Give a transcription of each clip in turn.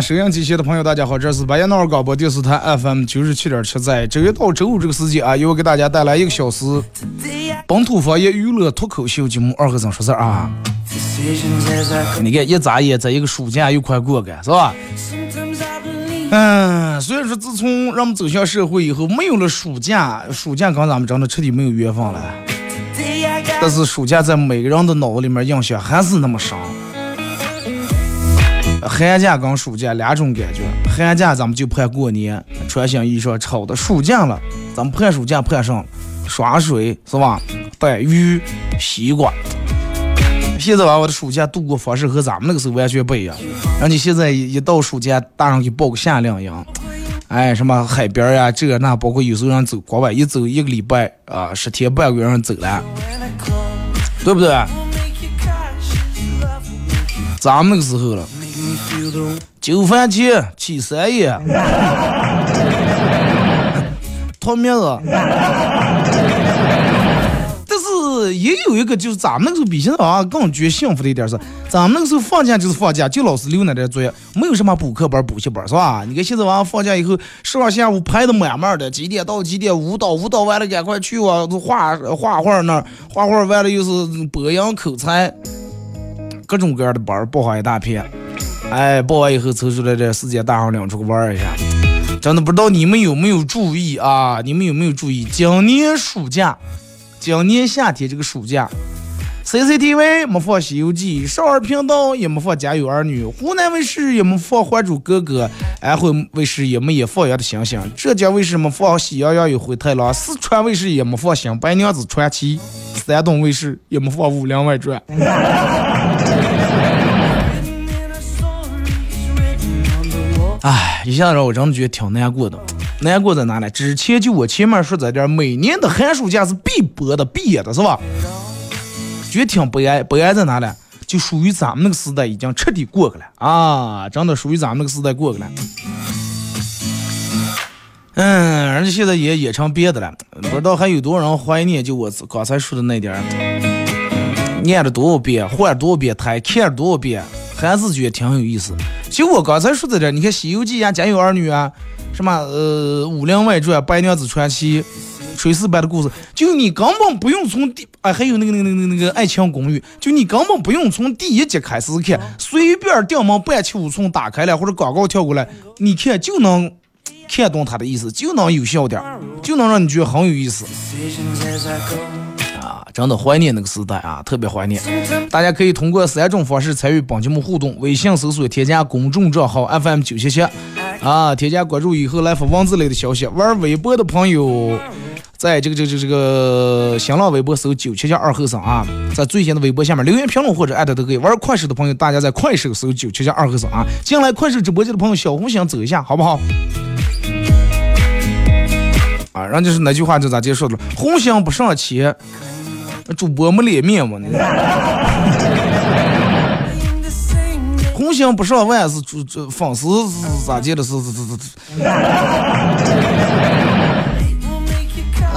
收音机前的朋友，大家好，这是白彦淖尔广播电视台 FM 九十七点七，在周一到周五这个时间啊，由我给大家带来一个小时本土方言娱乐脱口秀节目《二和尚说事儿》啊。你看，一眨眼，这一个暑假又快过了，是吧？嗯，虽然说自从人们走向社会以后，没有了暑假，暑假跟咱们真的彻底没有缘分了。但是暑假在每个人的脑子里面印象还是那么深。寒假跟暑假两种感觉，寒假咱们就盼过年，穿新衣裳，吵的；暑假了，咱们盼暑假盼上耍水是吧？带鱼、西瓜。现在娃娃的暑假度过方式和咱们那个时候完全不一样。人家现在一到暑假，大人给报个夏令营，哎，什么海边呀，这那，包括有时候让走国外，一走一个礼拜啊，十天半个月让走了，对不对？咱们那个时候了。九番茄七三叶，脱面子。但是也有一个，就是咱们那个时候比现在好像更觉幸福的一点是，咱们那个时候放假就是放假，就老师留那点作业，没有什么补课班、补习班，是吧？你看现在娃放假以后，上下午排的满满的，几点到几点舞蹈，舞蹈完了赶快去啊，画画画那，画画完了又是博洋口才，各种各样的班报上一大片。哎，报完以后抽出来这时间，大上领出去玩一下。真的不知道你们有没有注意啊？你们有没有注意？今年暑假，今年夏天这个暑假，CCTV 没放《西游记》，少儿频道也没放《家有儿女》，湖南卫视也没放《还珠格格》，安徽卫视也没演《放羊的星星》，浙江卫视没放《喜羊羊与灰太狼》，四川卫视也没放《新白娘子传奇》，山东卫视也没放《武林外传》。哎，一下子让我真的觉得挺难过的。难过在哪里？之前就我前面说在这儿，每年的寒暑假是必播的、必演的，是吧？觉得挺悲哀。悲哀在哪里？就属于咱们那个时代已经彻底过去了啊！真的属于咱们那个时代过去了。嗯，人家现在也演成别的了，不知道还有多少人怀念就我刚才说的那点儿，念了多少遍，换了多少遍台，看了多少遍。还是觉得挺有意思。就我刚才说的这，你看《西游记》呀，《家有儿女》啊，什么呃《武林外传》《白娘子传奇》，炊事班的故事，就你根本不用从第啊，还有那个那个那个那个《爱情公寓》，就你根本不用从第一集开始看，随便电门半七五寸打开了或者广告跳过来，你看就能看懂他的意思，就能有笑点，就能让你觉得很有意思。真的怀念那个时代啊，特别怀念。大家可以通过三种方式参与本节目互动：微信搜索添加公众账号 FM 九七七，啊，添加关注以后来发文字类的消息。玩微博的朋友，在这个这个这个新浪微博搜九七七二后生啊，在最新的微博下面留言评论或者艾特都可以。玩快手的朋友，大家在快手搜九七七二后生啊，进来快手直播间的朋友，小红心走一下，好不好？啊，人家是那句话就咋结束的？红心不上前。主播没脸面嘛？红星不上万是主这粉丝是咋接的？是是是是。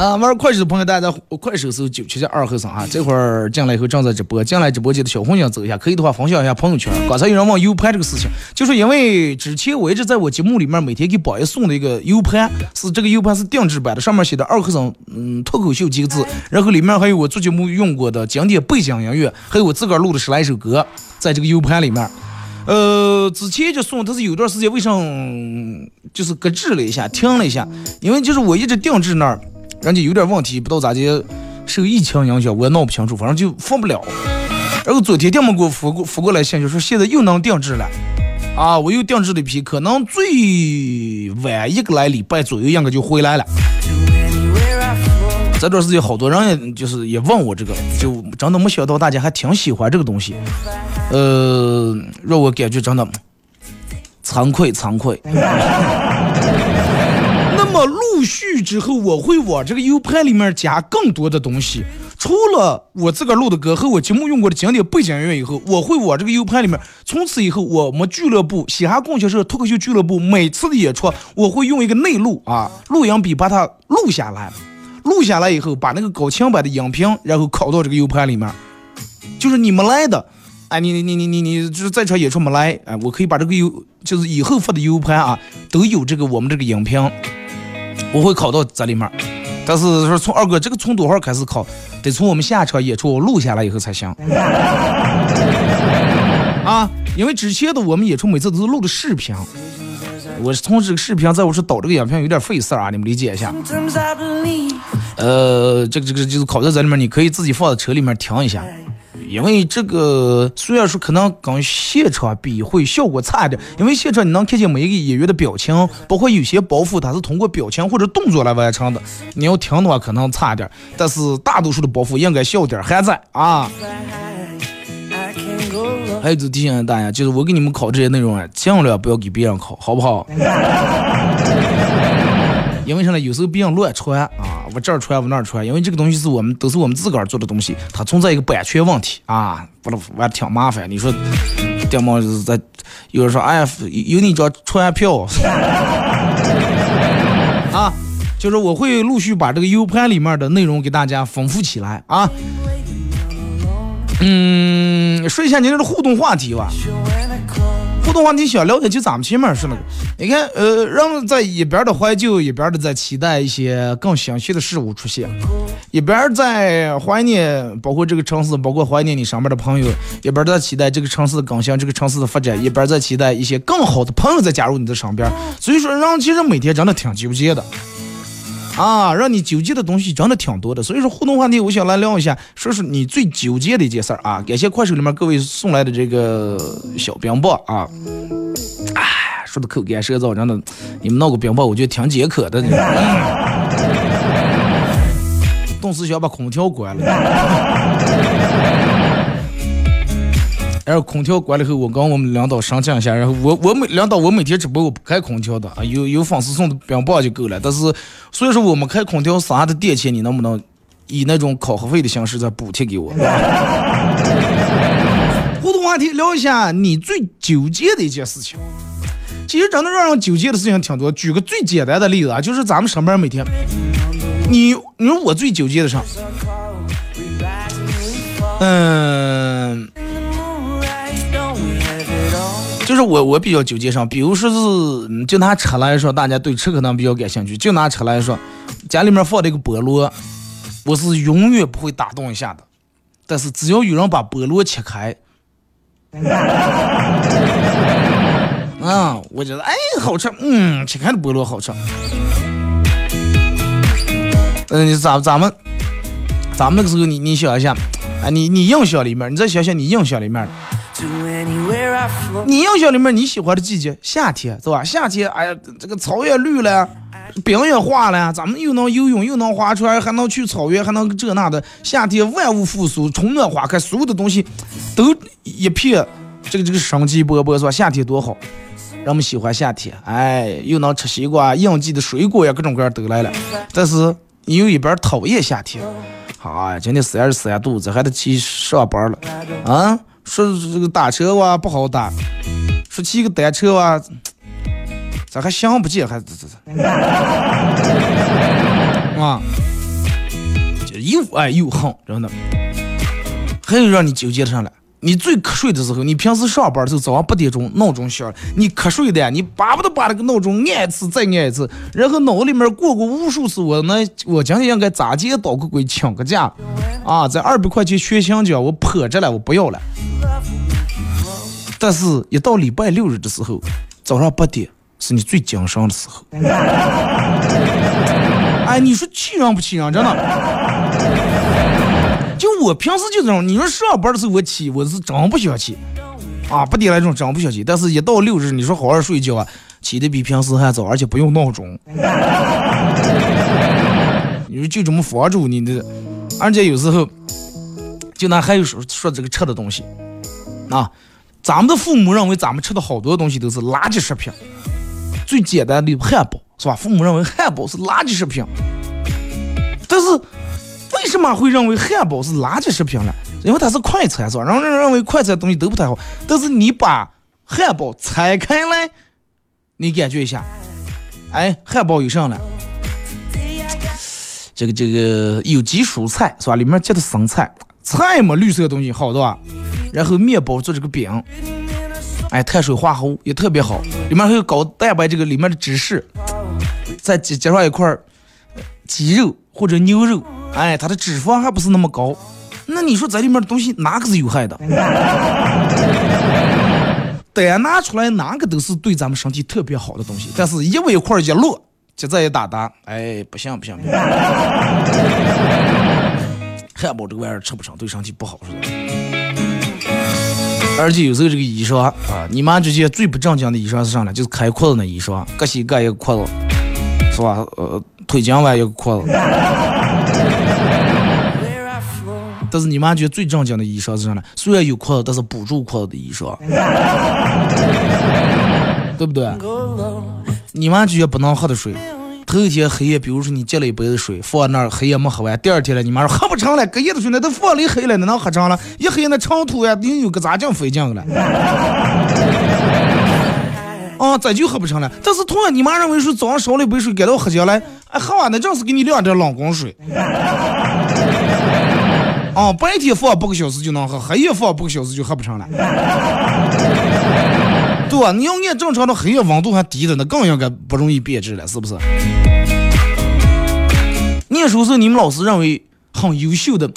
啊，玩快手的朋友，大家在快手搜九七七二后生啊，这会儿进来以后正在直播，进来直播间的小红心走一下，可以的话分享一下朋友圈。刚才有人问 U 盘这个事情，就是因为之前我一直在我节目里面每天给宝爷送的一个 U 盘，是这个 U 盘是定制版的，上面写的二后生嗯脱口秀几个字，然后里面还有我做节目用过的经典背景音乐，还有我自个儿录的十来首歌，在这个 U 盘里面。呃，之前就送，但是有段时间为什么就是搁置了一下，停了一下，因为就是我一直定制那儿。人家有点问题，不知道咋的，受疫情影响，我也闹不清楚，反正就放不了。然后昨天他们给我发过发过来信息，说现在又能定制了，啊，我又定制了一批，可能最晚一个来礼拜左右应该就回来了。这段时间好多人也就是也问我这个，就真的没想到大家还挺喜欢这个东西，呃，让我感觉真的惭愧惭愧。陆续之后，我会往这个 U 盘里面加更多的东西。除了我自个录的歌和我节目用过的经典背景音乐以后，我会往这个 U 盘里面。从此以后，我们俱乐部嘻哈供销社脱口秀俱乐部每次的演出，我会用一个内录啊录音笔把它录下来。录下来以后，把那个高清版的音频，然后拷到这个 U 盘里面。就是你们来的，哎，你你你你你你就是在场演出没来，哎，我可以把这个 U，就是以后发的 U 盘啊，都有这个我们这个音频。我会考到这里面，但是说从二哥这个从多少开始考，得从我们下场演出录下来以后才行。啊，因为之前的我们演出每次都是录的视频，我是从这个视频在我是导这个影片有点费事儿啊，你们理解一下。呃，这个这个就是考在这里面，你可以自己放在车里面听一下。因为这个虽然说可能跟现场比会效果差一点，因为现场你能看见每一个演员的表情，包括有些包袱它是通过表情或者动作来完成的。你要听的话可能差一点，但是大多数的包袱应该笑点还在啊。还有就提醒大家，就是我给你们考这些内容啊，尽量不要给别人考，好不好？因为啥呢？有时候别人乱传啊，我这儿传我那儿传，因为这个东西是我们都是我们自个儿做的东西，它存在一个版权问题啊，不能完挺麻烦。你说，电毛在有人说，哎呀，有你这传票 啊，就是我会陆续把这个 U 盘里面的内容给大家丰富起来啊。嗯，说一下您这个互动话题吧。互动话题想聊的就咱们前面是那个，你看，呃，人在一边的怀旧，一边的在期待一些更新鲜的事物出现，一边在怀念，包括这个城市，包括怀念你身边的朋友，一边在期待这个城市的更新，这个城市的发展，一边在期待一些更好的朋友在加入你的身边。所以说，人其实每天真的挺纠结的。啊，让你纠结的东西真的挺多的，所以说互动话题，我想来聊一下，说说你最纠结的一件事儿啊。感谢快手里面各位送来的这个小冰棒啊，哎，说的口干舌燥，真的，你们闹个冰棒，我觉得挺解渴的。冻死想把空调关了。然后空调关了以后，我跟我们领导商量一下，然后我我每领导我每天直播我不开空调的啊，有有粉丝送的冰棒就够了。但是所以说我们开空调啥的电钱，你能不能以那种考核费的形式再补贴给我？互动话题聊一下你最纠结的一件事情。其实真的让人纠结的事情挺多。举个最简单的例子啊，就是咱们上班每天，你你说我最纠结的啥？嗯。就是我我比较纠结上，比如说是就拿车来说，大家对车可能比较感兴趣。就拿车来说，家里面放的一个菠萝，我是永远不会打动一下的。但是只要有人把菠萝切开，啊，我觉得哎好吃，嗯，切开的菠萝好吃。嗯，咋咱们咱们那个时候你你想一下，啊，你你印象里面，你再想想你印象里面。你印象里面你喜欢的季节夏天是吧？夏天哎呀，这个草也绿了，冰也化了，咱们又能游泳，又能划船，还能去草原，还能这那的。夏天万物复苏，春暖花开，所有的东西都一片这个这个生机勃勃，是吧？夏天多好，人们喜欢夏天，哎，又能吃西瓜，应季的水果呀，各种各样都来了。但是你有一边讨厌夏天，好呀，今天三十四下肚子，还得去上班了，啊？说这个打车哇不好打，说骑个单车哇，咋还想不见还这这这啊？又爱又恨，真的。还有让你纠结的上来，你最瞌睡的时候，你平时上班的时候早上八点钟闹钟响，你瞌睡的，你巴不得把那个闹钟按一次再按一次，然后脑子里面过过无数次，我那我今天应该咋接倒个鬼请个假，啊，在二百块钱学香蕉，我破着了，我不要了。但是，一到礼拜六日的时候，早上八点是你最精神的时候。哎，你说气人不气人？真的。就我平时就这种，你说上班的时候我起，我是真不想起，啊，八点来钟真不想起。但是，一到六日，你说好好睡觉啊，起的比平时还早，而且不用闹钟。你说就这么防住你的，而且有时候，就拿还有说说这个吃的东西，啊，咱们的父母认为咱们吃的好多东西都是垃圾食品，最简单的汉堡是吧？父母认为汉堡是垃圾食品，但是。为什么会认为汉堡是垃圾食品呢？因为它是快餐，是吧？让人认为快餐东西都不太好。但是你把汉堡拆开来，你感觉一下，哎，汉堡有啥呢？这个这个有机蔬菜是吧？里面加的生菜，菜嘛，绿色的东西好，对吧？然后面包做这个饼，哎，碳水化合物也特别好，里面还有高蛋白，这个里面的芝士，再加加上一块鸡肉或者牛肉。哎，它的脂肪还不是那么高，那你说在里面的东西哪个是有害的？单拿出来哪个都是对咱们身体特别好的东西，但是一围块一落，就这一打打，哎，不行不行不行，汉堡这个玩意儿吃不成，对身体不好是吧？而且有时候这个衣裳啊，你妈这些最不正经的衣裳是啥呢？就是开裤子那衣裳，各洗各一个裤子，是吧？呃，腿筋弯一个裤子。但是你妈觉得最正经的医生是啥呢？虽然有裤子，但是补助裤子的医生，对不对？你妈觉得不能喝的水，头一天黑夜，比如说你接了一杯子水放那儿，黑夜没喝完，第二天了，你妈说喝不成了，隔夜的水那都放里黑了，那能喝成了？一黑那长途呀，你有个咋劲费劲了？啊，这就喝不成了。但是同样，你妈认为说早上烧了一杯水给到喝起来，哎，喝完那正是给你晾点冷宫水。啊，白天放八个小时就能喝，黑夜放八个小时就喝不成了。对吧？你要按正常的黑夜温度还低的，那更应该不容易变质了，是不是？念书时候你们老师认为很优秀的，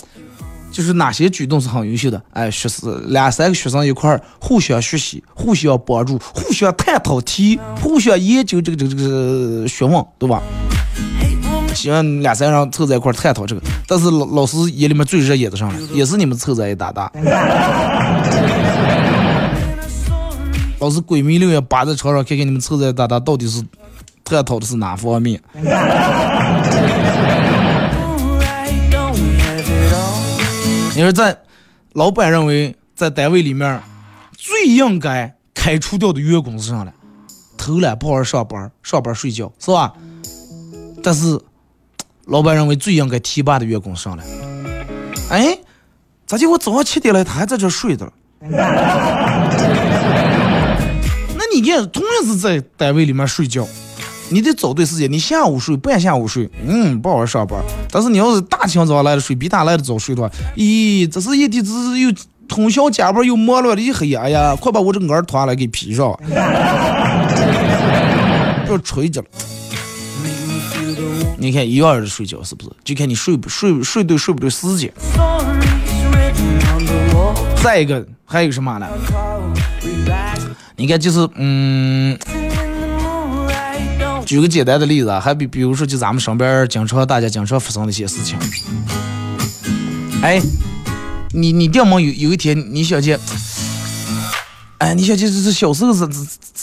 就是哪些举动是很优秀的？哎，学生两三个学生一块儿互相学习、互相帮助、互相探讨题、互相研究这个这个这个学问，对吧？希望俩三人凑在一块探讨这个，但是老老师眼里面最热眼的上了，也是你们凑在一打打。老师鬼迷六眼扒在床上看看你们凑在一打打到底是探讨的是哪方面。你说在老板认为在单位里面最应该开除掉的员工是啥呢？偷懒不好好上班，上班睡觉是吧？但是。老板认为最应该提拔的员工上来，哎，咋就我早上七点了，他还在这睡着？那你看，同样是在单位里面睡觉，你得找对时间，你下午睡，半下午睡，嗯，不好好上班。但是你要是大清早来的睡，比他来的早睡的话，咦，这是一天，这是又通宵加班又忙乱的一黑夜，哎呀，快把我这个儿团来给披上，要吹着了。你看一样的睡觉是不是？就看你睡不睡睡对睡不对时间。再一个还有什么呢？你看就是嗯，举个简单的例子啊，还比比如说就咱们身边经常大家经常发生的一些事情。哎，你你爹妈有有一天你想起，哎，你想起这是小时候是这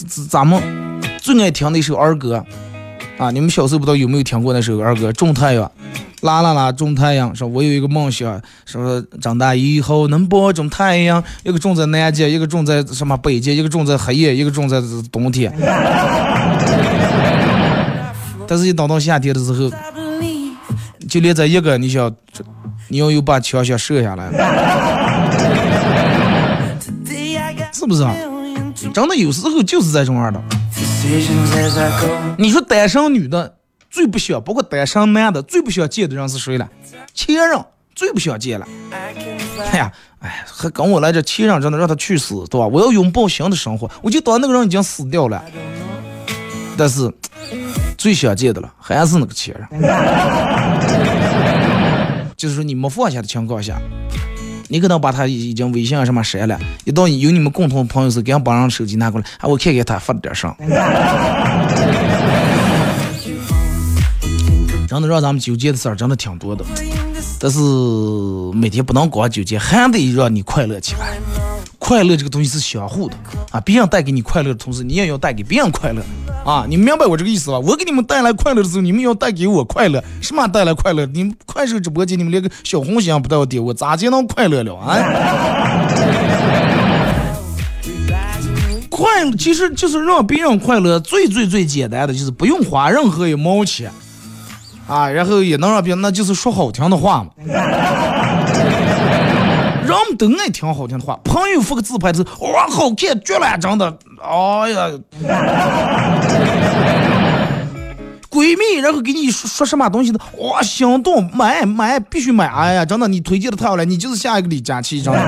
这咱们最爱听的一首儿歌。啊！你们小时候不知道有没有听过那首儿歌《种太阳》，啦啦啦，种太阳。说我有一个梦想，说长大以后能播种太阳，一个种在南极，一个种在什么北极，一个种在黑夜，一个种在冬天。但是，一等到夏天的时候，就连这一个，你想，你要有把枪想射下来，是不是啊？真的有时候就是这种样的。你说单身女的最不想，包括单身男的最不想见的人是谁了？前任最不想见了。哎呀，哎，还跟我来这前任真的让他去死，对吧？我要拥抱新的生活，我就当那个人已经死掉了。但是最想见的了，还是那个前任。就是说你没放下的情况下。你可能把他已经微信啊什么删了，一到有你们共同朋友时，给俺把人手机拿过来，啊，我看看他发了点啥。真的让咱们纠结的事儿真的挺多的，但是每天不能光纠结，还得让你快乐起来。快乐这个东西是相互的啊，别人带给你快乐的同时，你也要带给别人快乐啊！你明白我这个意思吧？我给你们带来快乐的时候，你们要带给我快乐。什么带来快乐？你们快手直播间，你们连个小红心不带我点，我咋就能快乐了啊？快乐其实就是让别人快乐，最最最简单的就是不用花任何一毛钱啊，然后也能让别人，那就是说好听的话嘛。都爱听好听的话，朋友发个自拍的时候，哇，好看绝了，真的，哎呀，闺蜜，然后给你说说什么东西的，哇，心动，买买，必须买，哎呀，真的，你推荐的太好了，你就是下一个李佳琦，真的。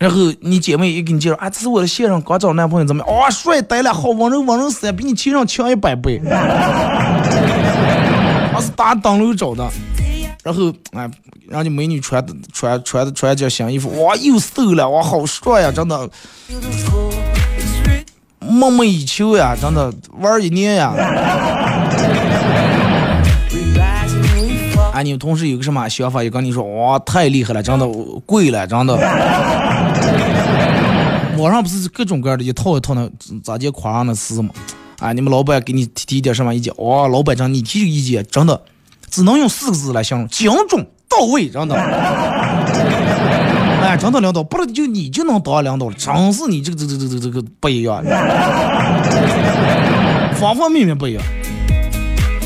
然后你姐妹也给你介绍，啊，这是我的现任，刚找男朋友怎么样？哇，帅呆了，好温柔，温柔死了，比你前任强一百倍。我 是打灯笼找的。然后，哎，人家美女穿穿穿的穿件新衣服，哇，又瘦了，哇，好帅呀，真的，梦寐以求呀，真的，玩一年呀。哎，你们同事有个什么想法？也跟你说，哇，太厉害了，真的贵了，真的。网上不是各种各样的一套一套的，咋就夸上的是吗？啊，你们老板给你提提点什么意见？哇，老板长，你提这个意见，真的。只能用四个字来形容：精准到位，真的。哎，真的领导，不是就你就能当领导了，真是你这个这个这个这个不一样，方方面面不一样。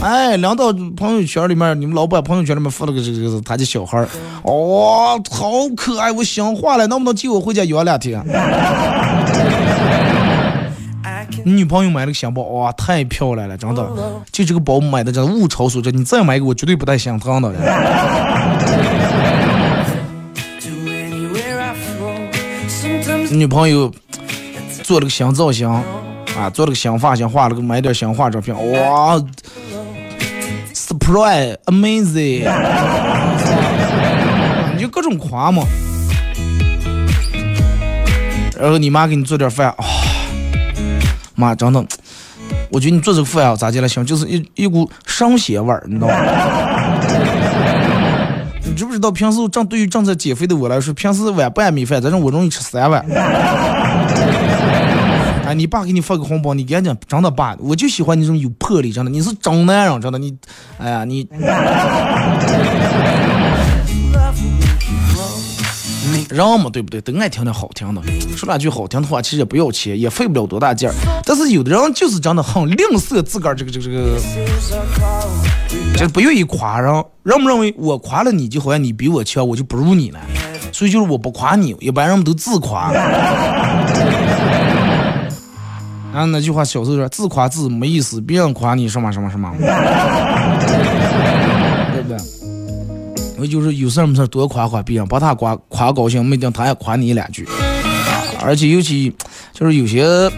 哎，领导朋友圈里面，你们老板朋友圈里面发了个这个他的小孩儿，哇，好可爱，我想化了，能不能接我回家养两天？你女朋友买了个香包，哇，太漂亮了，真的。就这个包买的真物超所值，你再买一个，我绝对不带心疼的。女朋友做了个新造型，啊，做了个新发型，画了个买点新化妆品，哇，surprise，amazing，你就各种夸嘛。然后你妈给你做点饭，啊。妈，真的，我觉得你做这个饭啊，咋讲来行？就是一一股生鲜味儿，你知道吗？你知不知道平时正对于正在减肥的我来说，平时碗半米饭，但是我容易吃三碗。哎，你爸给你发个红包，你赶紧真的爸，我就喜欢你这种有魄力，真的，你是真男人，真的，你，哎呀，你。人嘛，对不对？都爱听点好听的，说两句好听的话，其实也不要钱，也费不了多大劲儿。但是有的人就是真的很吝啬自个儿这个这个这个，就是不愿意夸人。人们认为我夸了你就好像你比我强，我就不如你了。所以就是我不夸你，一般人们都自夸。啊，那句话小时候说，自夸自没意思，别人夸你什么什么什么。就是有事没事多夸夸别人，把他夸夸高兴，没定他也夸你两句。而且尤其就是有些，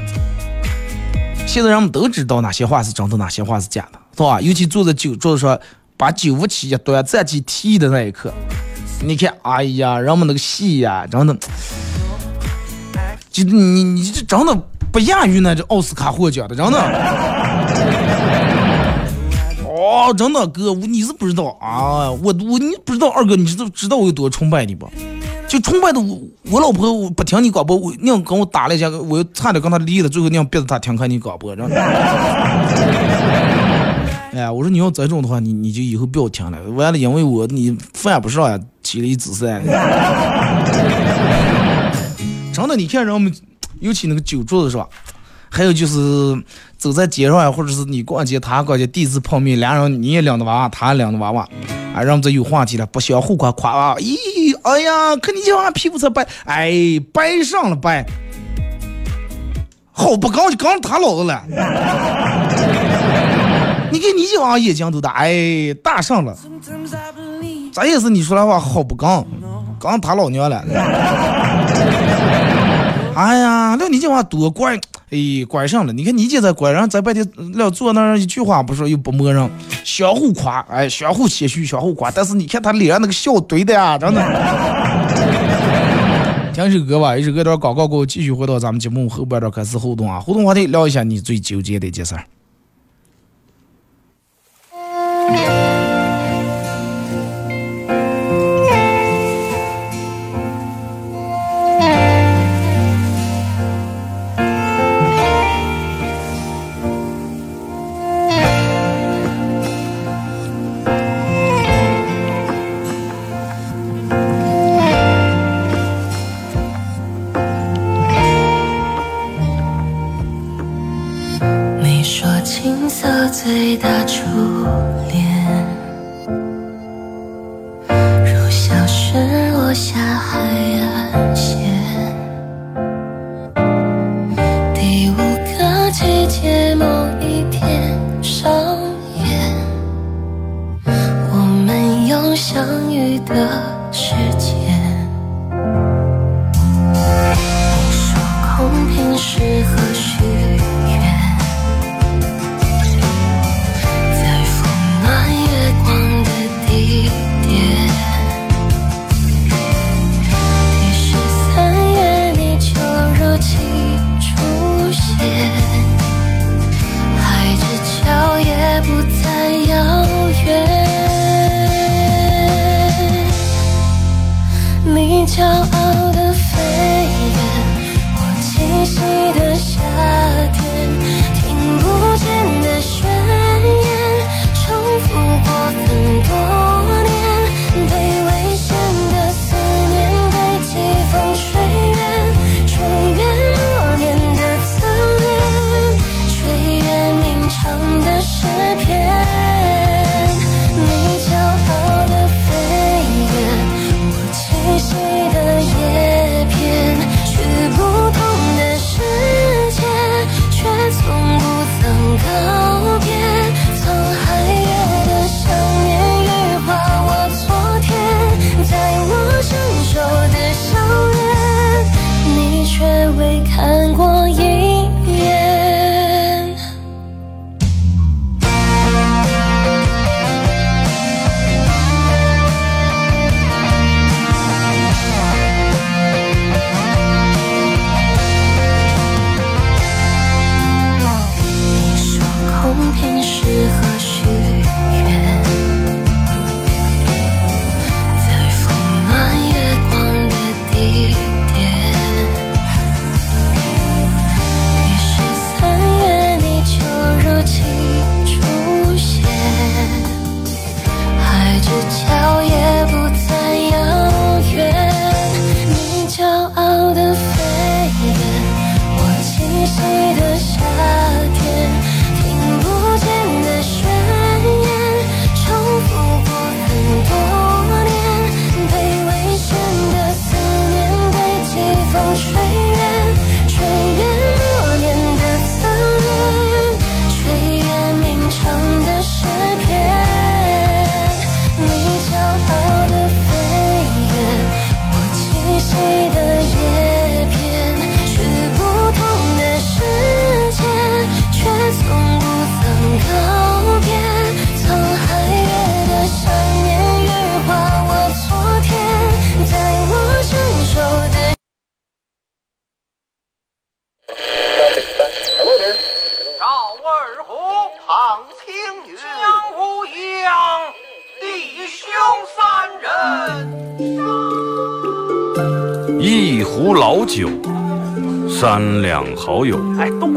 现在人们都知道哪些话是真的，哪些话是假的，是吧？尤其坐在酒桌子上，把酒壶起一端，站起提的那一刻，你看，哎呀，人们那个戏呀，真的，就你你这真的不亚于那这奥斯卡获奖的，真的。哦，真的哥，你是不知道啊！我我你不知道二哥，你知道知道我有多崇拜你不？就崇拜的我，我老婆我不听你广播，我娘跟我打了一架，我又差点跟她离了，最后娘逼着她听看你广播，知道 哎，我说你要这种的话，你你就以后不要听了。完了，因为我你犯不上呀，起了一紫色。真的，你看人们，尤其那个酒桌子是吧？还有就是。走在街上呀，或者是你逛街，他逛街，第一次碰面，俩人你也领着娃娃，他也领着娃娃，啊，让这有话题了，不相互夸夸啊，咦，哎呀，看你这娃皮肤才白，哎，白上了白，好不刚就刚他老子了。你看你这娃眼睛都大，哎，大上了。咱也是你说的话好不刚，刚他老娘了。哎呀，那你这娃多乖，哎，乖上了。你看你姐在乖，然后在外地要坐那儿一句话不说又不默认，相互夸，哎，相互谦虚，相互夸。但是你看他脸上那个笑堆的呀，真的。听首歌吧，一首歌段广告过后，继续回到咱们节目后半段开始互动啊，互动话题聊一下你最纠结的一件事儿。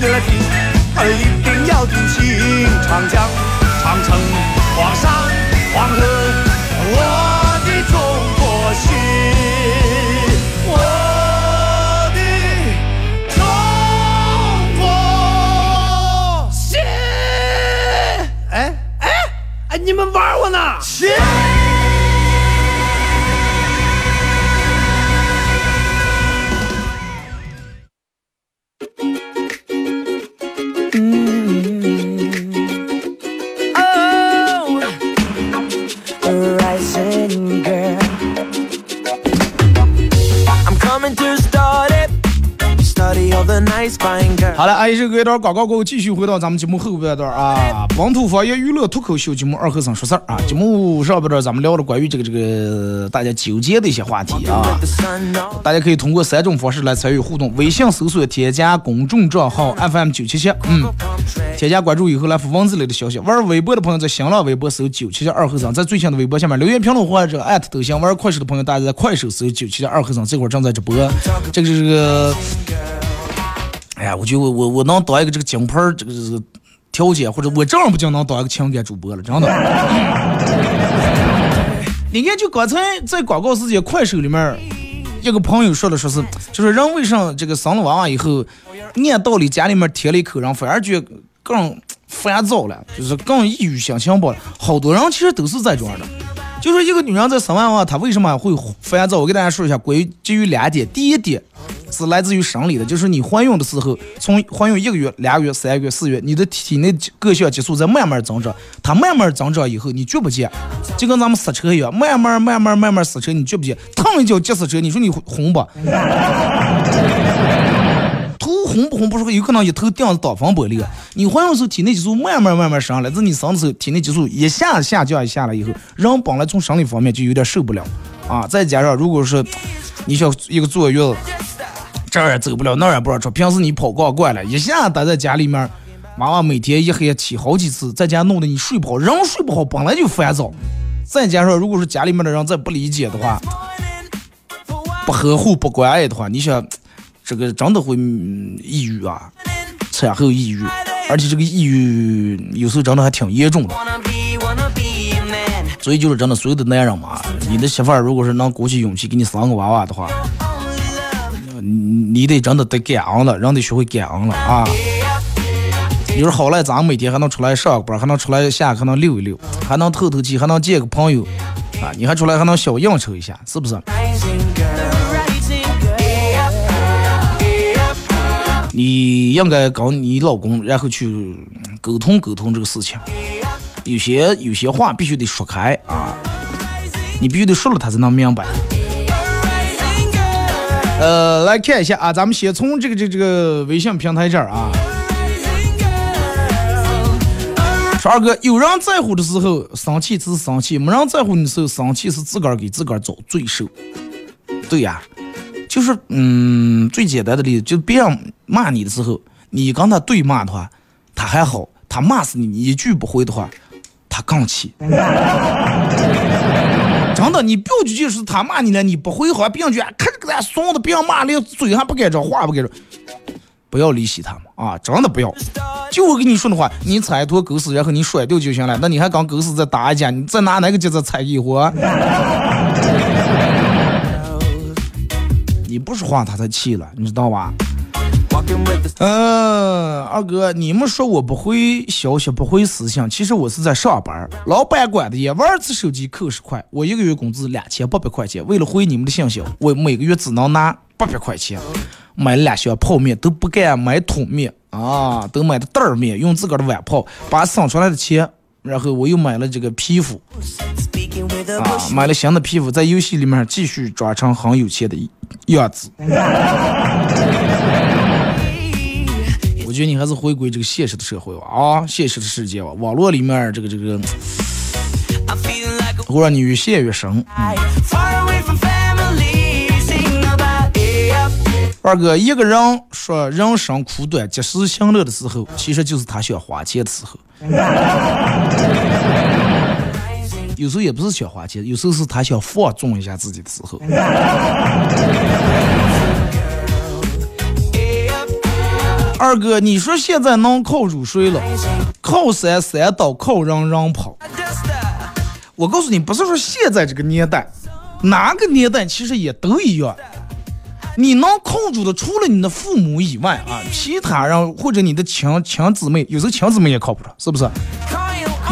你来听，他一定要听清。长江、长城、黄山、黄河，我的中国心，我的中国心。哎哎哎，你们玩我呢？好了，阿姨这个一段广告过后，继续回到咱们节目后半段啊，本土方言娱乐脱口秀节目二和尚说事儿啊。节目上半段咱们聊了关于这个这个大家纠结的一些话题啊，大家可以通过三种方式来参与互动：微信搜索添加公众账号 FM 九七七，嗯，添加关注以后来发文字类的消息。玩微博的朋友在新浪微博搜九七七二和尚，在最新的微博下面留言评论或者艾特都行。玩快手的朋友，大家在快手搜九七七二和尚，这会儿正在直播。这个是这个，哎，我觉得我我我能当一个这个金牌儿这个这个调解，或者我这样不就能当一个情感主播了，真的。你看，就刚才在广告时间，快手里面一个朋友说的，说是就是人为啥这个生了娃娃以后，按道理家里面添了一口人，反而觉更烦躁了，就是更抑郁心情不好。好多人其实都是这种样的。就说一个女人在生完娃，她为什么会烦躁？我给大家说一下，关于基于两点。第一点是来自于生理的，就是你怀孕的时候，从怀孕一个月、两个月、三个月、四月，你的体内各项激素在慢慢增长，它慢慢增长以后，你觉不见，就跟咱们刹车一样，慢慢慢慢慢慢刹车，你觉不见，腾一脚急刹车，你说你红不？头红不红不是有可能一头顶着挡风玻璃？你怀孕的时候体内激素慢慢慢慢上来，这你生的时候体内激素一下下降一下来以后，人本来从生理方面就有点受不了啊，再加上如果是你想一个坐月子，这儿也走不了，那儿也不让出，平时你跑光惯了，一下待在家里面，娃娃每天一黑起好几次，在家弄得你睡不好，人睡不好本来就烦躁，再加上如果是家里面的人再不理解的话，不呵护不关爱的话，你想。这个真的会、抑郁啊，产后抑郁，而且这个抑郁有时候真的还挺严重的。所以就是真的，所有的男人嘛，你的媳妇儿如果是能鼓起勇气给你生个娃娃的话，你得真的得感恩了，人得学会感恩了啊。你说好赖，咱们每天还能出来上班，还能出来下，还能溜一溜，还能透透气，还能见个朋友啊，你还出来还能小应酬一下，是不是？你应该跟你老公，然后去沟通沟通这个事情。有些有些话必须得说开啊，你必须得说了他才能明白。呃，来看一下啊，咱们先从这个这这个微信平台这儿啊。说二哥，有人在乎的时候生气是生气，没人在乎你的时候生气是自个儿给自个儿找罪受。对呀、就是嗯，最简单的例子，就别人骂你的时候，你跟他对骂的话，他还好；他骂死你，你一句不回的话，他更气。真的，你不要去就是他骂你了，你不回好，别人觉得看着给他怂的，别人骂连嘴还不该张，话不该说，不要理喜他们啊！真的不要。就我跟你说的话，你踩一坨狗屎，然后你甩掉就行了。那你还跟狗屎再打一架，你再拿哪个节奏踩一回？你不说话，他才气了，你知道吧嗯，二哥，你们说我不回消息，不回私信，其实我是在上班。老板管的严，玩一次手机扣十块，我一个月工资两千八百块钱，为了回你们的信息，我每个月只能拿八百块钱，买了两箱泡面，都不敢买桶面啊，都买的袋儿面，用自个儿的碗泡，把省出来的钱，然后我又买了这个皮肤啊，买了新的皮肤，在游戏里面继续装成很有钱的样子。我觉得你还是回归这个现实的社会吧，啊，现实的世界吧，网络里面这个这个，会让你越陷越深。二哥，一个人说人生苦短、及时行乐的时候，其实就是他想花钱的时候。有时候也不是想花钱，有时候是他想放纵一下自己的时候。二哥，你说现在能靠入睡了，靠山山倒，靠人人跑。我告诉你，不是说现在这个年代，哪个年代其实也都一样。你能控住的，除了你的父母以外啊，其他人或者你的亲亲姊妹，有时候亲姊妹也靠不上，是不是？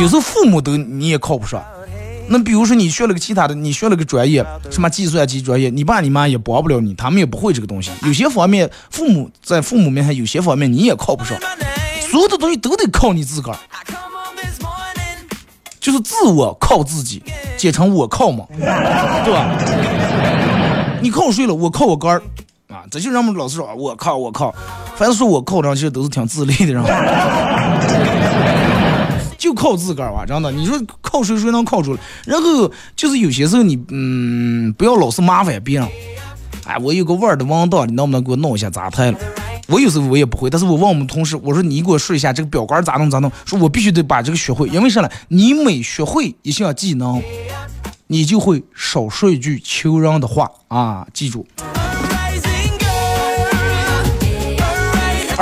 有时候父母都你也靠不上。那比如说你学了个其他的，你学了个专业，什么计算机专业，你爸你妈也帮不了你，他们也不会这个东西。有些方面，父母在父母面前，有些方面你也靠不上。所有的东西都得靠你自个儿，就是自我靠自己，简称我靠嘛，对吧？你靠谁了？我靠我杆儿啊！这就人们老是说，我靠我靠，凡是说我靠上，其实都是挺自立的人。就靠自个儿吧，真的。你说靠谁谁能靠住了？然后就是有些时候你嗯，不要老是麻烦别人。哎，我有个玩的王道，你能不能给我弄一下咋拍了？我有时候我也不会，但是我问我们同事，我说你给我说一下这个表杆咋弄咋弄，说我必须得把这个学会，因为啥呢？你每学会一项技能，你就会少说一句求人的话啊！记住。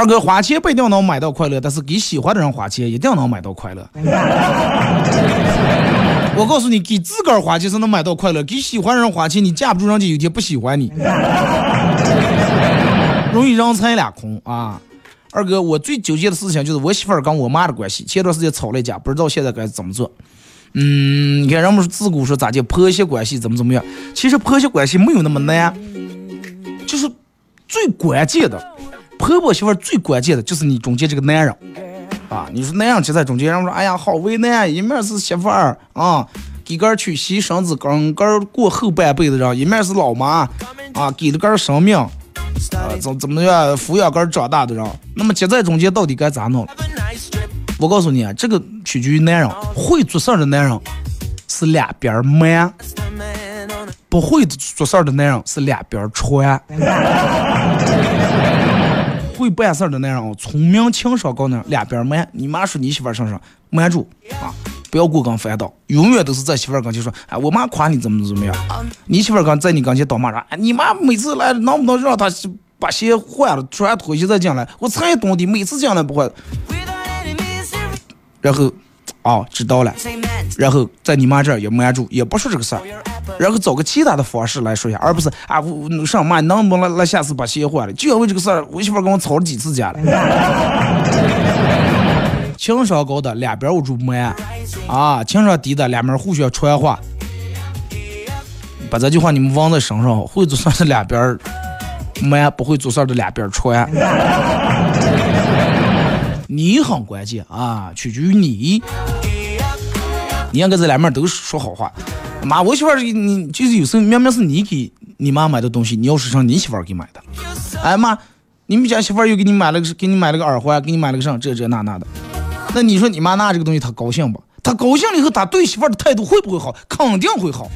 二哥花钱不一定能买到快乐，但是给喜欢的人花钱一定能买到快乐。我告诉你，给自个儿花钱是能买到快乐，给喜欢的人花钱，你架不住人家有天不喜欢你，容易人财两空啊！二哥，我最纠结的事情就是我媳妇儿跟我妈的关系，前段时间吵了一架，不知道现在该怎么做。嗯，你看人们自古说咋的，婆媳关系怎么怎么样，其实婆媳关系没有那么难，就是最关键的。婆婆媳妇最关键的就是你中间这个男人啊！你说男人就在中间，人说哎呀好为难，一面是媳妇儿啊，给个娶妻生子，跟个过后半辈子人；一面是老妈啊，给了个生命啊，怎怎么样抚养个儿长大的人。那么夹在中间到底该咋弄？我告诉你啊，这个取决于男人，会做事的男人是两边慢，不会做事的男人是两边穿。会办事儿的男人，聪明情商高呢，两边瞒。你妈说你媳妇儿身上瞒住啊，不要过跟翻倒，永远都是在媳妇儿跟前说，哎，我妈夸你怎么怎么样。你媳妇儿刚在你跟前倒骂说，哎，你妈每次来能不能让她把鞋换了，穿拖鞋再进来？我才懂的，每次进来不换。然后，哦，知道了。然后在你妈这儿也瞒住，也不说这个事儿，然后找个其他的方式来说一下，而不是啊，我上妈能不能来下次把鞋换了？就因为这个事儿，我媳妇跟我吵了几次架了。情商高的两边我住瞒啊，情商低的两边互相传话，把这句话你们忘在身上，会做事的两边儿瞒，不会做事的两边传。你很关键啊，取决于你。你应该这两面都说好话。妈，我媳妇儿，你就是有时候明明是你给你妈买的东西，你要是让你媳妇儿给买的。哎妈，你们家媳妇儿又给你买了个，给你买了个耳环，给你买了个啥，这这那那的。那你说你妈拿这个东西，她高兴不？她高兴了以后，她对媳妇儿的态度会不会好？肯定会好。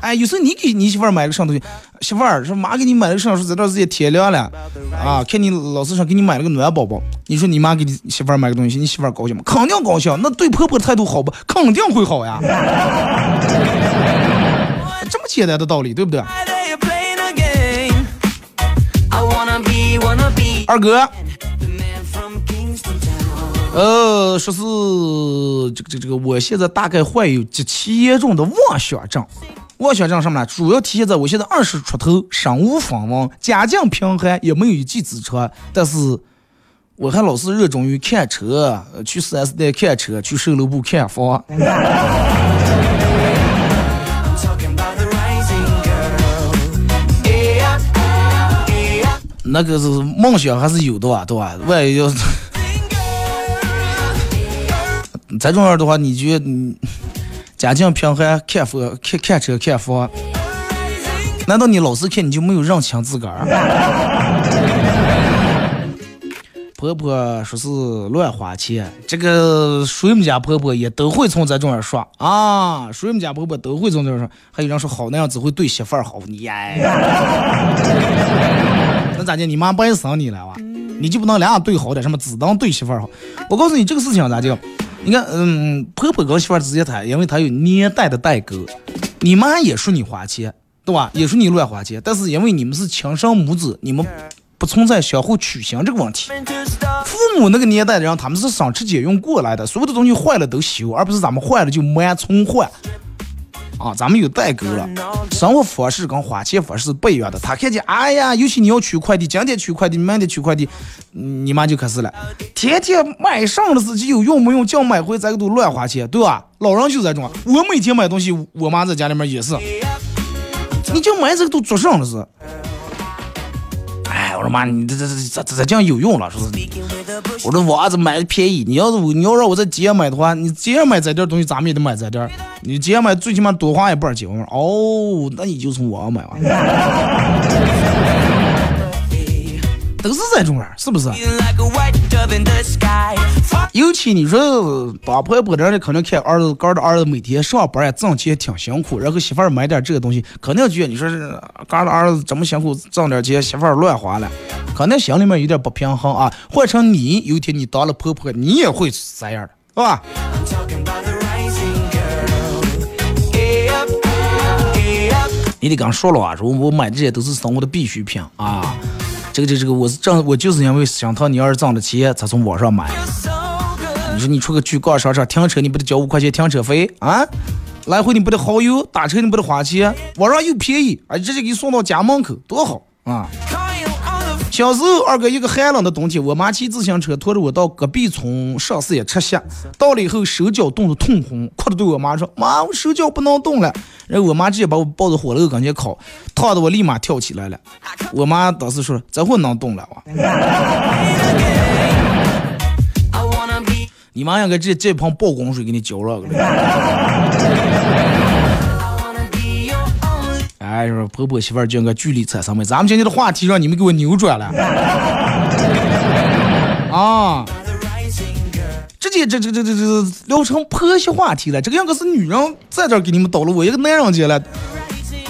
哎，有时候你给你媳妇儿买个啥东西，媳妇儿说妈给你买了个啥，说这段时间天凉了啊，看你老是想给你买了个暖宝宝，你说你妈给你媳妇儿买个东西，你媳妇儿高兴吗？肯定高兴。那对婆婆的态度好不？肯定会好呀。这么简单的道理，对不对？二哥，呃，说是这个这个这个，我现在大概患有极其严重的妄想症。妄想症什么呢？主要体现在我现在二十出头，身无分文，家境贫寒，也没有一技之长，但是我还老是热衷于看车，去 4S 店看车，去售楼部看房。那个是梦想还是有的啊，对吧？万一要 再重要的话，你觉得？家境贫寒，看房看看车看房，难道你老是看你就没有认清自个儿？婆婆说是乱花钱，这个谁们家婆婆也都会从这种儿说啊，谁们家婆婆都会从这种说。还有人说好那样只会对媳妇儿好，你呀，那咋的？你妈白生你了哇？你就不能俩对好点？什么只当对媳妇儿好？我告诉你这个事情咋就？你看，嗯，婆婆和媳妇儿之间谈，因为她有年代的代沟，你妈也说你花钱，对吧？也说你乱花钱，但是因为你们是亲生母子，你们不存在相互取向这个问题。父母那个年代的人，他们是省吃俭用过来的，所有的东西坏了都修，而不是咱们坏了就满重换。啊，咱们有代沟了，生活方式跟花钱方式不一样的。他看见，哎呀，尤其你要取快递，今天取快递，明天取快递，你妈就开始了，天天买上了自己有用没用，叫买回咱都乱花钱，对吧？老人就这种，我每天买东西，我妈在家里面也是，你就买这个都做上了是。我说妈，你这这这这这这样有用了，是不是。我说我儿子买的便宜，你要是你要让我在街上买的话，你街上买这点东西，咱们也得买这点。你街上买最起码多花一半钱。我说哦，那你就从网上买吧。都是这种人，是不是？尤其你说当婆婆的，可能看儿子，干的儿子每天上班也挣钱挺辛苦，然后媳妇儿买点这个东西，肯定觉得你说是干的儿子这么辛苦挣点钱，媳妇儿乱花了，肯定心里面有点不平衡啊。换成你，有一天你当了婆婆，你也会这样的，是吧？你得刚说了啊，说我买这些都是生活的必需品啊。这个这这个我是正我就是因为想套你儿子挣的钱才从网上买。你说你出个去逛商场停车你不得交五块钱停车费啊？来回你不得耗油，打车你不得花钱，网上又便宜，而且直接给你送到家门口，多好啊！小时候二哥一个寒冷的冬天，我妈骑自行车拖着我到隔壁村上四野吃席，到了以后手脚冻得通红，哭着对我妈说：“妈，我手脚不能动了。”然后我妈直接把我抱到火炉跟前烤，烫的我立马跳起来了。我妈当时说：“这会能动了哇？”你妈应该这这盆爆光水给你浇上了。哎，说婆婆媳妇儿就应该距离产生美。咱们今天的话题让你们给我扭转了 啊！直接这这这这这聊成婆媳话题了。这个应该是女人在这给你们捣了，我一个男人进来。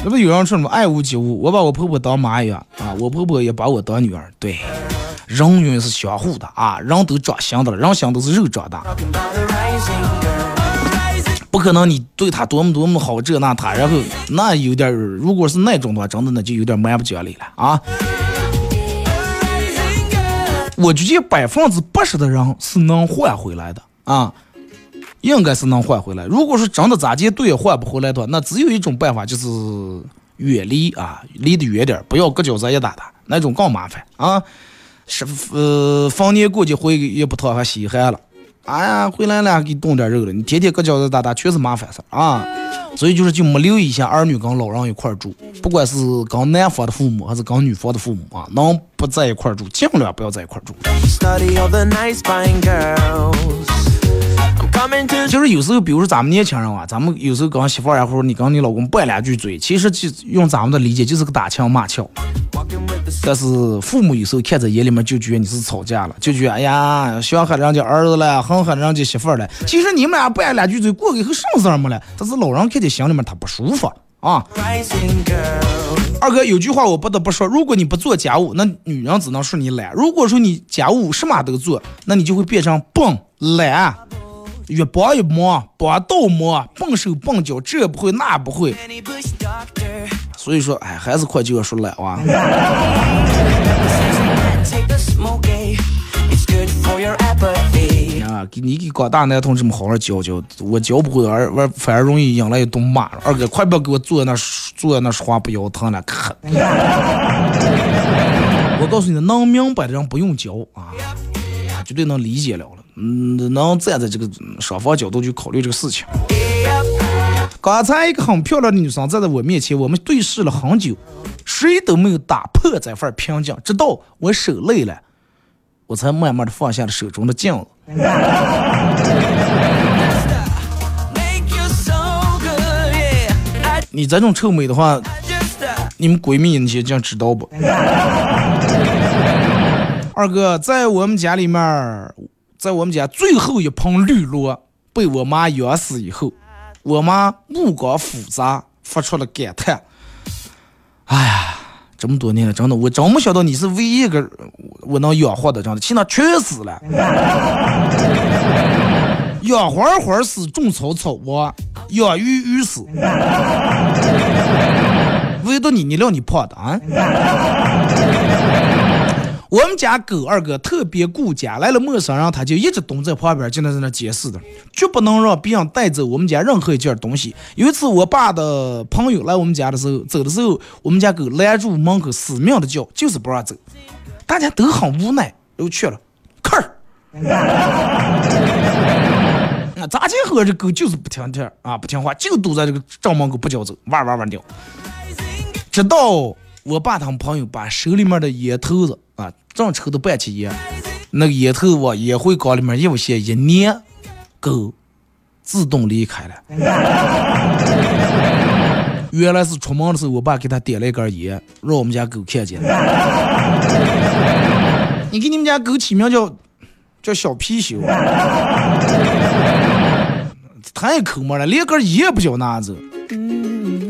那不有人说什么爱屋及乌？我把我婆婆当妈一样啊，我婆婆也把我当女儿。对，人永远是相互的啊，人都长心的了，人心都是肉长的。不可能，你对他多么多么好，这那他，然后那有点，如果是那种的话，真的那就有点蛮不讲理了啊！我觉得百分之八十的人是能换回来的啊，应该是能换回来。如果说真的咋地对也换不回来的话，那只有一种办法，就是远离啊，离得远点，不要搁脚在一打打，那种更麻烦啊！是呃，逢年过节回也不讨还稀罕了。哎呀，回来了，给冻点肉了。你天天搁饺子打打，全是麻烦事啊。所以就是就没留意一下儿女跟老人一块住，不管是跟男方的父母还是跟女方的父母啊，能不在一块住，尽量不要在一块住。就是有时候，比如说咱们年轻人啊，咱们有时候跟媳妇儿，或者你跟你老公拌两句嘴，其实就用咱们的理解就是个打情骂俏。但是父母有时候看在眼里面，就觉得你是吵架了，就觉得哎呀，想喊人家儿子了，恨恨人家媳妇儿了。其实你们俩拌两句嘴，过以后什么事儿没了。但是老人看在心里面，他不舒服啊。二哥有句话我不得不说，如果你不做家务，那女人只能说你懒；如果说你家务什么都做，那你就会变成笨懒。越帮越忙，帮倒忙，笨手笨脚，这不会那不会。所以说，哎，还是快就要说懒哇。啊，给你给广大男同志们好好教教，我教不会，而而反而容易引来一顿骂。二哥，快不要给我坐在那坐在那说话不腰疼了，可。我告诉你，能明白的人不用教啊，绝对能理解了了。嗯，能站在这个双方角度去考虑这个事情。刚才一个很漂亮的女生站在我面前，我们对视了很久，谁都没有打破这份平静。直到我手累了，我才慢慢的放下了手中的镜子。你这种臭美的话，你们闺蜜那些将知道不？二哥在我们家里面，在我们家最后一盆绿萝被我妈养死以后，我妈目光复杂，发出了感叹：“哎呀，这么多年了，真的，我真没想到你是唯一一个我能养活的，真的，其他全死了。养花花死，种草草亡，养鱼鱼死，唯独你，你料你胖的啊！”我们家狗二哥特别顾家，来了陌生人，他就一直蹲在旁边，就在那监视的，绝不能让别人带走我们家任何一件东西。有一次，我爸的朋友来我们家的时候，走的时候，我们家狗拦住门口，死命的叫，就是不让走。大家都很无奈，又去了，看儿。那，咋今后这狗就是不听听啊，不听话，就堵在这个正门口不叫走，哇哇哇叫。直到我爸他们朋友把手里面的烟头子啊，正抽的半起烟，那个烟头往烟灰缸里面一些一捏，狗自动离开了。原来是出门的时候，我爸给他点了一根烟，让我们家狗看见了。你给你们家狗起名叫叫小貔貅，太抠门了，连根烟也不叫拿走。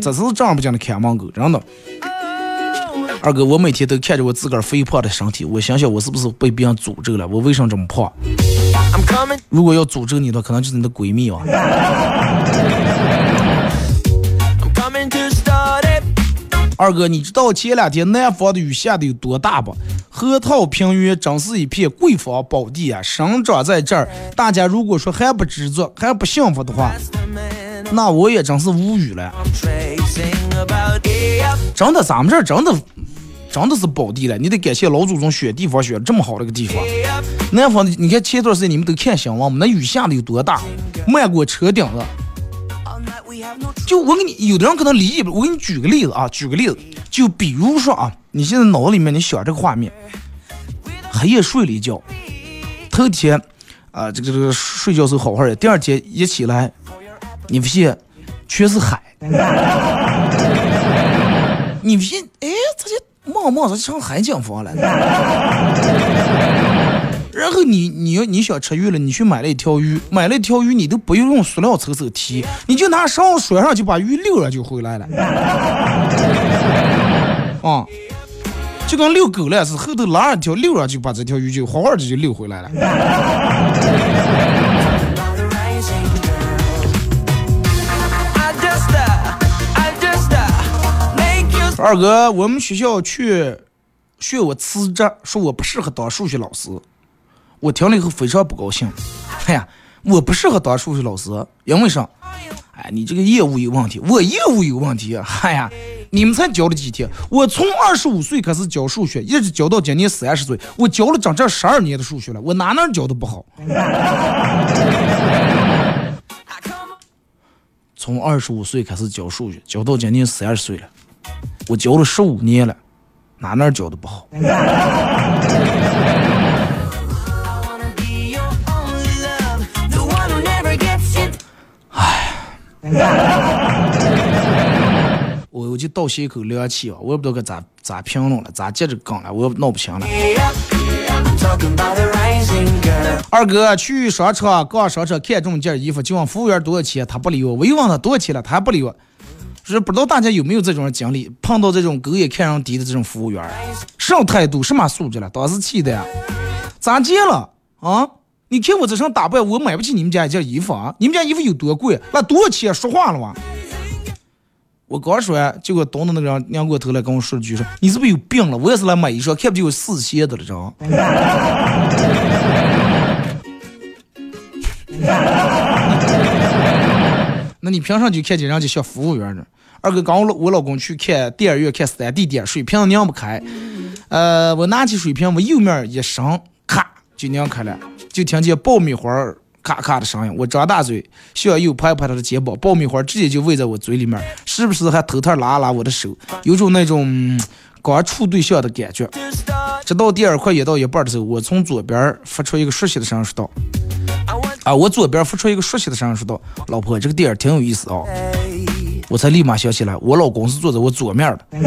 这是正儿八经的看门狗，真的。二哥，我每天都看着我自个儿肥胖的身体，我想想我是不是被别人诅咒了？我为什么这么胖？如果要诅咒你的，可能就是你的闺蜜啊。二哥，你知道前两天南方的雨下的有多大不？河套平原真是一片贵房宝地啊！生长在这儿，大家如果说还不知足，还不幸福的话，那我也真是无语了。真的，咱们这儿真的真的是宝地了，你得感谢老祖宗选地方选这么好的个地方。南方的，你看前段时间你们都看新闻吗？那雨下的有多大，漫过车顶子。就我给你，有的人可能理解不，我给你举个例子啊，举个例子，就比如说啊，你现在脑子里面你想这个画面，黑夜睡了一觉，头天啊，这个这个睡觉时候好好的，第二天一起来，你发现全是海，你发现哎，这就梦梦这成海景房了。然后你你要你想吃鱼了，你去买了一条鱼，买了一条鱼，你都不用用塑料抽手提，你就拿勺甩上就把鱼溜了就回来了。啊，就跟遛狗了是，后头拉一条溜上就把这条鱼就好好的就溜回来了。二哥，我们学校去训我辞职，说我不适合当数学老师。我听了以后非常不高兴。哎呀，我不适合当数学老师，因为啥？哎，你这个业务有问题，我业务有问题。哎呀，你们才教了几天？我从二十五岁开始教数学，一直教到今年三十岁，我教了整整十二年的数学了，我哪能教的不好？从二十五岁开始教数学，教到今年三十岁了，我教了十五年了，哪哪教的不好？哎我我就倒吸一口凉气啊！我也不知道该咋咋评论了，咋接着讲了，我闹不清了。二哥去商场逛商场，看中件衣服，就问服务员多少钱，他不理我。我又问他多少钱了，他还不理我。是不知道大家有没有这种经历，碰到这种狗眼看人低的这种服务员，什么态度，什么素质了？当时气的呀，咋接了啊？你看我这身打扮，我买不起你们家一件衣服啊！你们家衣服有多贵？那多少钱？说话了吗？我刚说完，结果东的那个人扭过头来跟我说了句说：“你是不是有病了？我也是来买衣裳，看不就有四千的了，知 道那你凭啥就看见人家像服务员呢？二哥，刚我我老公去看电影院看三 D 电影，水瓶拧不开，呃，我拿起水瓶，我右面一伸，咔就拧开了，就听见爆米花咔咔的声音。我张大嘴，向右拍拍他的肩膀，爆米花直接就喂在我嘴里面，时不时还偷偷拉拉我的手，有种那种刚处对象的感觉。直到第二快演到一半的时候，我从左边发出一个熟悉的声音说道：“啊，我左边发出一个熟悉的声音说道，老婆，这个电影挺有意思啊。”我才立马想起来，我老公是坐在我左面的。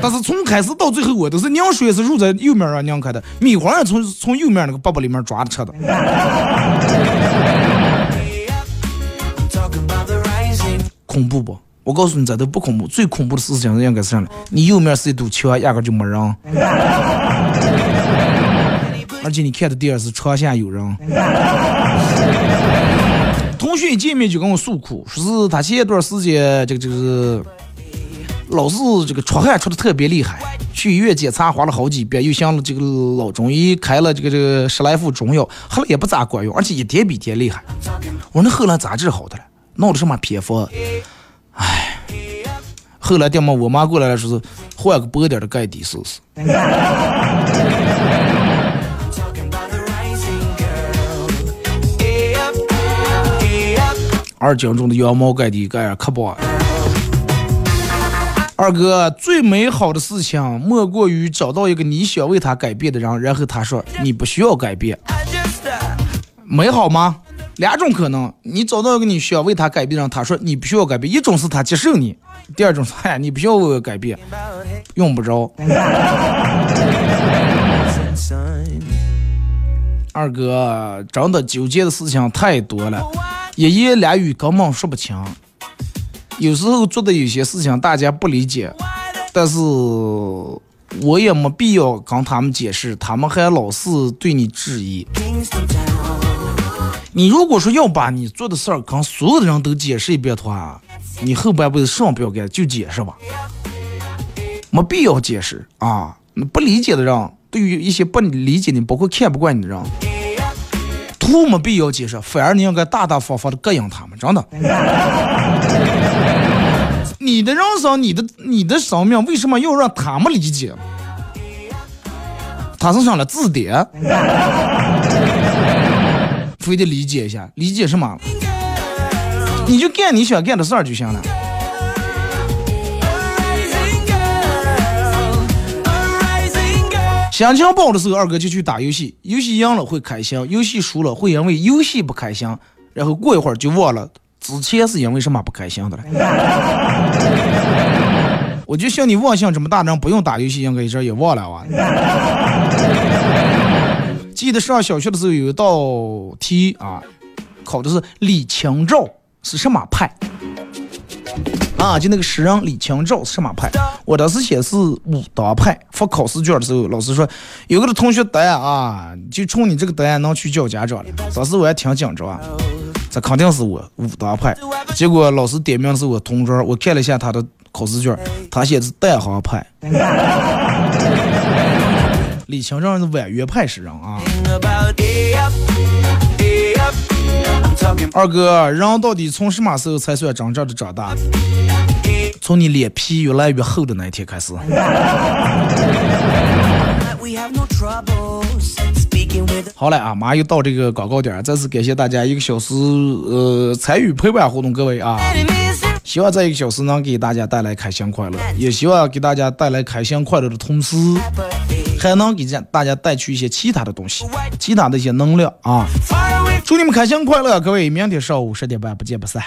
但是从开始到最后，我都是拧水是入在右面让娘开的，米花也从从右面那个包包里面抓着吃的。恐怖不？我告诉你，这都不恐怖，最恐怖的事情应该是啥呢？你右面是一堵墙，压根就没人，而且你看的地儿是床下有人。同学一见面就跟我诉苦，说是他前一段时间这个就是老是这个出汗出的特别厉害，去医院检查花了好几遍，又向这个老中医开了这个这个十来副中药，后来也不咋管用，而且一天比一天厉害。我说那后来咋治好的了？闹的什么偏方？唉，后来爹妈我妈过来了，说是换个薄点的盖底试试。二斤重的羊毛钙底钙可不。二哥，最美好的事情莫过于找到一个你想为他改变的人，然后他说你不需要改变，美好吗？两种可能，你找到一个你需要为他改变的人，他说你不需要改变，一种是他接受你，第二种是嗨你不需要为我改变，用不着。二哥，真的纠结的事情太多了，一言两语根本说不清。有时候做的有些事情大家不理解，但是我也没必要跟他们解释，他们还老是对你质疑。你如果说要把你做的事儿跟所有的人都解释一遍的话，你后半辈子什么不要干就解释吧，没必要解释啊！不理解的人，对于一些不理解你，包括看不惯你的人，图没必要解释，反而你应该大大方方的膈应他们，真的。你的人生，你的你的生命，为什么要让他们理解？他是上了字典，非得理解一下，理解什么？你就干你想干的事儿就行了。心情不好的时候，二哥就去打游戏，游戏赢了会开心，游戏输了会因为游戏不开心，然后过一会儿就忘了之前是因为什么不开心的了。我就像你忘性这么大，人不用打游戏，应该一阵也忘了啊。记得上小学的时候有一道题啊，考的是李清照是什么派啊？就那个诗人李清照是什么派？我当时写是武当派。发考试卷的时候，老师说有个同学答案啊，就冲你这个答案能去叫家长了。当时我还挺紧张，这肯定是我武当派。结果老师点名是我同桌，我看了一下他的考试卷，他写的是代行派。李清照是婉约派诗人啊。二哥，人到底从什么时候才算真正的长大？从你脸皮越来越厚的那一天开始。好嘞啊，马上又到这个广告点儿，再次感谢大家一个小时呃参与陪伴活动，各位啊，希望这一个小时能给大家带来开心快乐，也希望给大家带来开心快乐的同时，还能给大家带去一些其他的东西，其他的一些能量啊。祝你们开心快乐，各位，明天上午十点半不见不散。